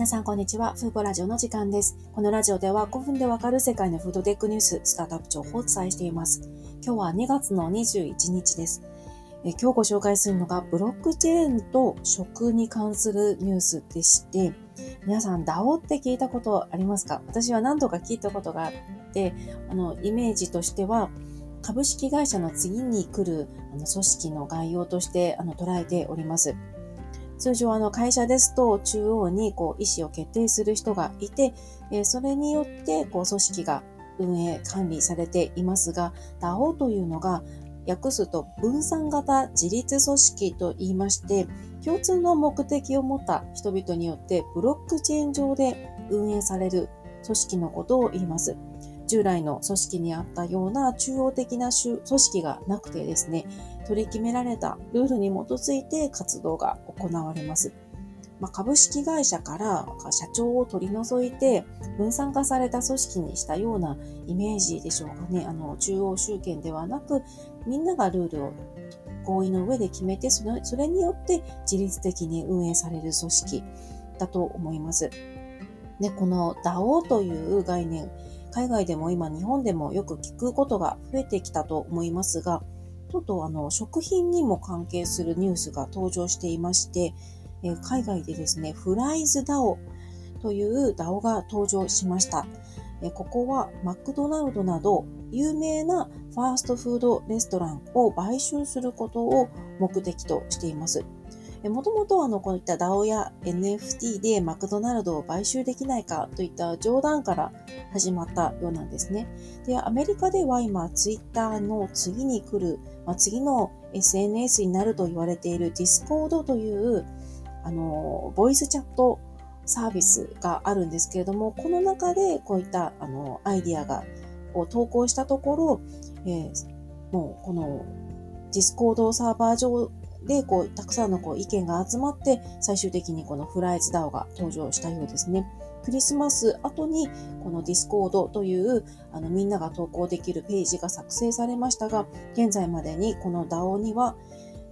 皆さん、こんにちは。フーボラジオの時間です。このラジオでは5分でわかる世界のフードテックニュース、スタートアップ情報をお伝えしています。今日は2月の21日です。え今日ご紹介するのが、ブロックチェーンと食に関するニュースでして、皆さん、DAO って聞いたことありますか？私は何度か聞いたことがあって、あの、イメージとしては、株式会社の次に来るあの組織の概要としてあの捉えております。通常あの会社ですと中央にこう意思を決定する人がいて、えそれによってこう組織が運営管理されていますが DAO というのが訳すと分散型自立組織と言いまして共通の目的を持った人々によってブロックチェーン上で運営される組織のことを言います。従来の組織にあったような中央的な組織がなくてですね、取り決められたルールに基づいて活動が行われます。まあ、株式会社から社長を取り除いて分散化された組織にしたようなイメージでしょうかね。あの、中央集権ではなく、みんながルールを合意の上で決めて、それそれによって自律的に運営される組織だと思います。で、この DAO という概念、海外でも今日本でもよく聞くことが増えてきたと思いますが、ちょっとあの食品にも関係するニュースが登場していまして、え海外でですね、フライズダオという DAO が登場しました。えここはマクドナルドなど有名なファーストフードレストランを買収することを目的としています。もともとあの、こういった DAO や NFT でマクドナルドを買収できないかといった冗談から始まったようなんですね。で、アメリカでは今、ツイッターの次に来る、まあ、次の SNS になると言われている Discord という、あの、ボイスチャットサービスがあるんですけれども、この中でこういったあのアイディアがを投稿したところ、えー、もうこの Discord サーバー上で、こう、たくさんのこう意見が集まって、最終的にこのフライズダオが登場したようですね。クリスマス後に、この Discord という、あの、みんなが投稿できるページが作成されましたが、現在までにこの DAO には、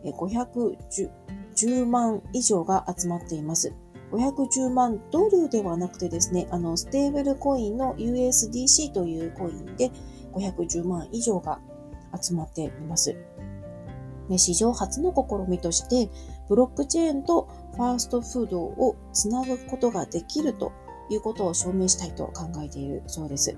510万以上が集まっています。510万ドルではなくてですね、あの、ステーブルコインの USDC というコインで510万以上が集まっています。史上初の試みとして、ブロックチェーンとファーストフードをつなぐことができるということを証明したいと考えているそうです。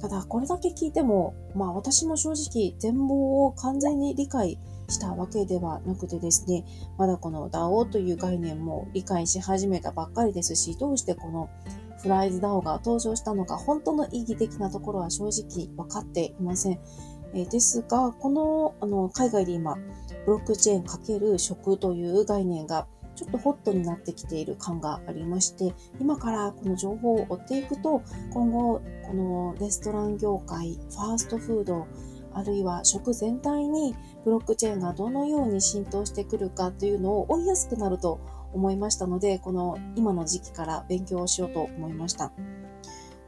ただ、これだけ聞いても、まあ私も正直全貌を完全に理解したわけではなくてですね、まだこの DAO という概念も理解し始めたばっかりですし、どうしてこのフライズ DAO が登場したのか、本当の意義的なところは正直分かっていません。えですが、このあの海外で今、ブロックチェーンかける食という概念がちょっとホットになってきている感がありまして、今からこの情報を追っていくと、今後、このレストラン業界、ファーストフード、あるいは食全体にブロックチェーンがどのように浸透してくるかというのを追いやすくなると思いましたので、この今の時期から勉強をしようと思いました。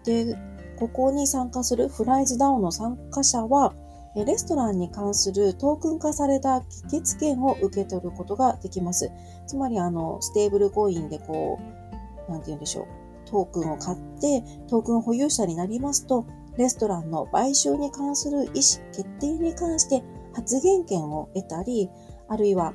で、ここに参加するフライズダウンの参加者は、レストランに関するトークン化された議決権を受け取ることができます。つまり、あの、ステーブルコインでこう、なんて言うんでしょう。トークンを買って、トークン保有者になりますと、レストランの買収に関する意思決定に関して発言権を得たり、あるいは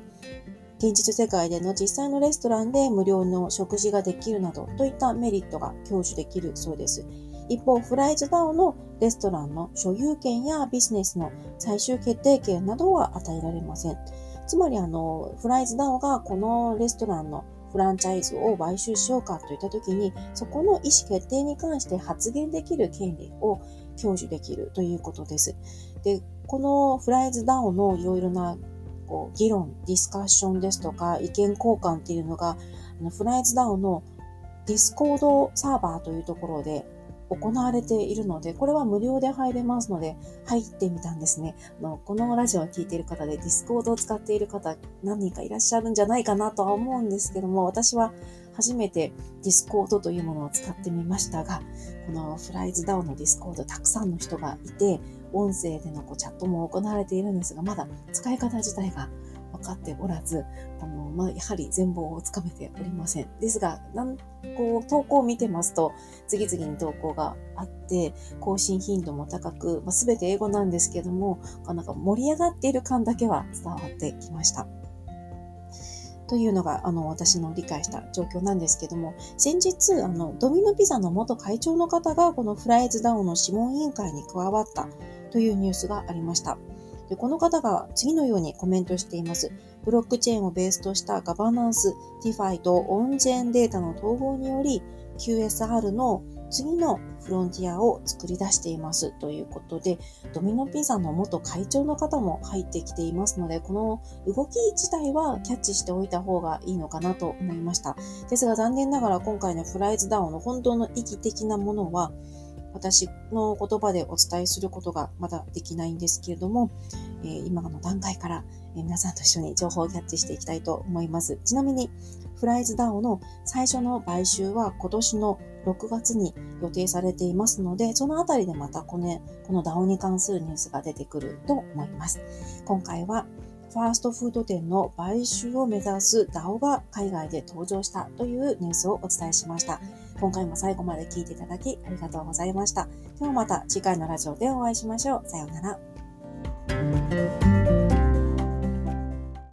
現実世界での実際のレストランで無料の食事ができるなどといったメリットが享受できるそうです。一方、フライズダウのレストランの所有権やビジネスの最終決定権などは与えられません。つまり、あの、フライズダウがこのレストランのフランチャイズを買収しようかといったときに、そこの意思決定に関して発言できる権利を享受できるということです。で、このフライズダウンのいろいろなこう議論、ディスカッションですとか意見交換っていうのが、あの FriesDAO の Discord サーバーというところで行われているので、これは無料で入れますので、入ってみたんですね。あのこのラジオを聴いている方で Discord を使っている方何人かいらっしゃるんじゃないかなとは思うんですけども、私は初めて Discord というものを使ってみましたが、この FriesDAO の Discord たくさんの人がいて、音声でのこうチャットも行われているんですが、まだ使い方自体がわ分かっておらず、あの、まあ、やはり全貌をつかめておりません。ですが、なんこう、投稿を見てますと、次々に投稿があって、更新頻度も高く、まあ、全て英語なんですけども、なんか盛り上がっている感だけは伝わってきました。というのが、あの、私の理解した状況なんですけども、先日、あの、ドミノピザの元会長の方が、このフライズダウンの諮問委員会に加わったというニュースがありました。でこの方が次のようにコメントしています。ブロックチェーンをベースとしたガバナンス、DeFi とオンチェーンデータの統合により、QSR の次のフロンティアを作り出していますということで、ドミノピザの元会長の方も入ってきていますので、この動き自体はキャッチしておいた方がいいのかなと思いました。ですが残念ながら今回のフライズダウンの本当の意義的なものは、私の言葉でお伝えすることがまだできないんですけれども、えー、今の段階から、え、皆さんと一緒に情報をキャッチしていきたいと思います。ちなみに、フライズダウの最初の買収は今年の6月に予定されていますので、そのあたりでまたこのこの DAO に関するニュースが出てくると思います。今回はファーストフード店の買収を目指す DAO が海外で登場したというニュースをお伝えしました。今回も最後まで聞いていただきありがとうございました。ではまた次回のラジオでお会いしましょう。さようなら。